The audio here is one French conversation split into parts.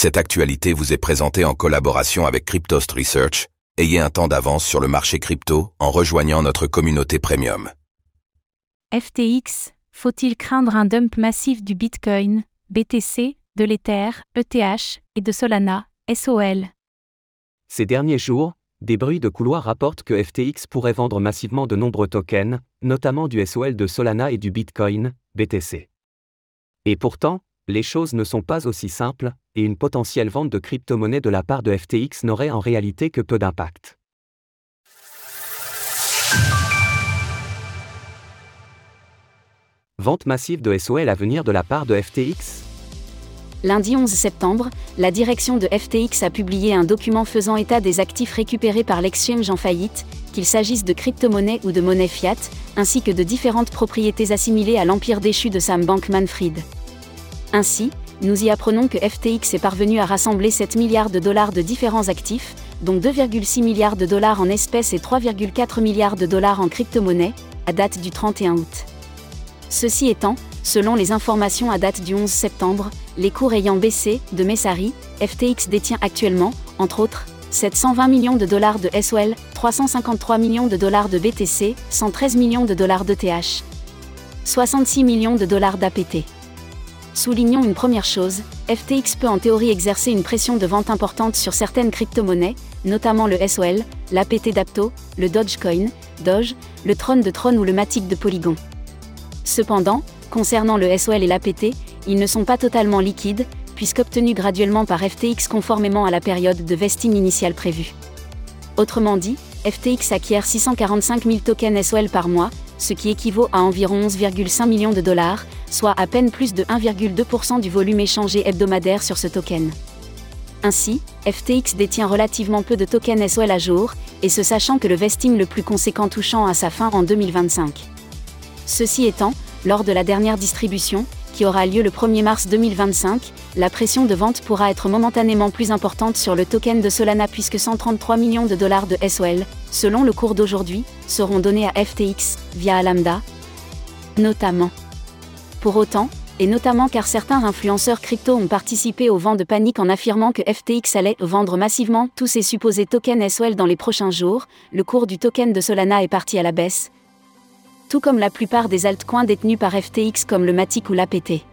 Cette actualité vous est présentée en collaboration avec Cryptost Research. Ayez un temps d'avance sur le marché crypto en rejoignant notre communauté premium. FTX, faut-il craindre un dump massif du Bitcoin, BTC, de l'Ether, ETH et de Solana, SOL Ces derniers jours, des bruits de couloir rapportent que FTX pourrait vendre massivement de nombreux tokens, notamment du SOL de Solana et du Bitcoin, BTC. Et pourtant, les choses ne sont pas aussi simples, et une potentielle vente de crypto-monnaies de la part de FTX n'aurait en réalité que peu d'impact. Vente massive de SOL à venir de la part de FTX Lundi 11 septembre, la direction de FTX a publié un document faisant état des actifs récupérés par l'exchange en faillite, qu'il s'agisse de crypto-monnaies ou de monnaie fiat, ainsi que de différentes propriétés assimilées à l'empire déchu de Sam Bankman-Fried. Ainsi, nous y apprenons que FTX est parvenu à rassembler 7 milliards de dollars de différents actifs, dont 2,6 milliards de dollars en espèces et 3,4 milliards de dollars en crypto-monnaies, à date du 31 août. Ceci étant, selon les informations à date du 11 septembre, les cours ayant baissé, de Messari, FTX détient actuellement, entre autres, 720 millions de dollars de SOL, 353 millions de dollars de BTC, 113 millions de dollars d'ETH, 66 millions de dollars d'APT. Soulignons une première chose, FTX peut en théorie exercer une pression de vente importante sur certaines crypto-monnaies, notamment le SOL, l'APT d'Apto, le Dogecoin, Doge, le Tron de Tron ou le Matic de Polygon. Cependant, concernant le SOL et l'APT, ils ne sont pas totalement liquides, puisqu'obtenus graduellement par FTX conformément à la période de vesting initiale prévue. Autrement dit, FTX acquiert 645 000 tokens SOL par mois, ce qui équivaut à environ 11,5 millions de dollars, soit à peine plus de 1,2% du volume échangé hebdomadaire sur ce token. Ainsi, FTX détient relativement peu de tokens SOL à jour, et ce sachant que le vesting le plus conséquent touchant à sa fin en 2025. Ceci étant, lors de la dernière distribution, qui aura lieu le 1er mars 2025, la pression de vente pourra être momentanément plus importante sur le token de Solana puisque 133 millions de dollars de SOL, selon le cours d'aujourd'hui, seront donnés à FTX, via Lambda. Notamment. Pour autant, et notamment car certains influenceurs crypto ont participé au vent de panique en affirmant que FTX allait vendre massivement tous ses supposés tokens SOL dans les prochains jours, le cours du token de Solana est parti à la baisse, tout comme la plupart des altcoins détenus par FTX comme le Matic ou l'APT.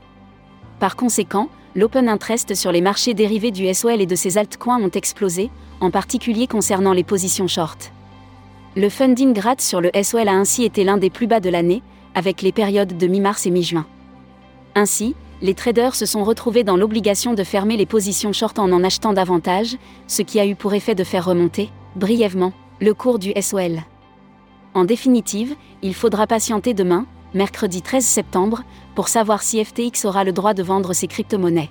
Par conséquent, l'open interest sur les marchés dérivés du SOL et de ces altcoins ont explosé, en particulier concernant les positions short. Le funding grade sur le SOL a ainsi été l'un des plus bas de l'année, avec les périodes de mi-mars et mi-juin. Ainsi, les traders se sont retrouvés dans l'obligation de fermer les positions short en en achetant davantage, ce qui a eu pour effet de faire remonter, brièvement, le cours du SOL. En définitive, il faudra patienter demain, mercredi 13 septembre, pour savoir si FTX aura le droit de vendre ses crypto-monnaies.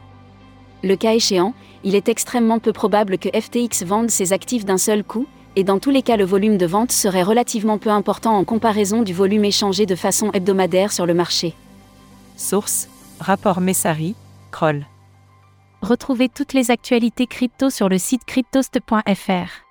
Le cas échéant, il est extrêmement peu probable que FTX vende ses actifs d'un seul coup, et dans tous les cas le volume de vente serait relativement peu important en comparaison du volume échangé de façon hebdomadaire sur le marché. Source Rapport Messari, Kroll. Retrouvez toutes les actualités crypto sur le site cryptost.fr.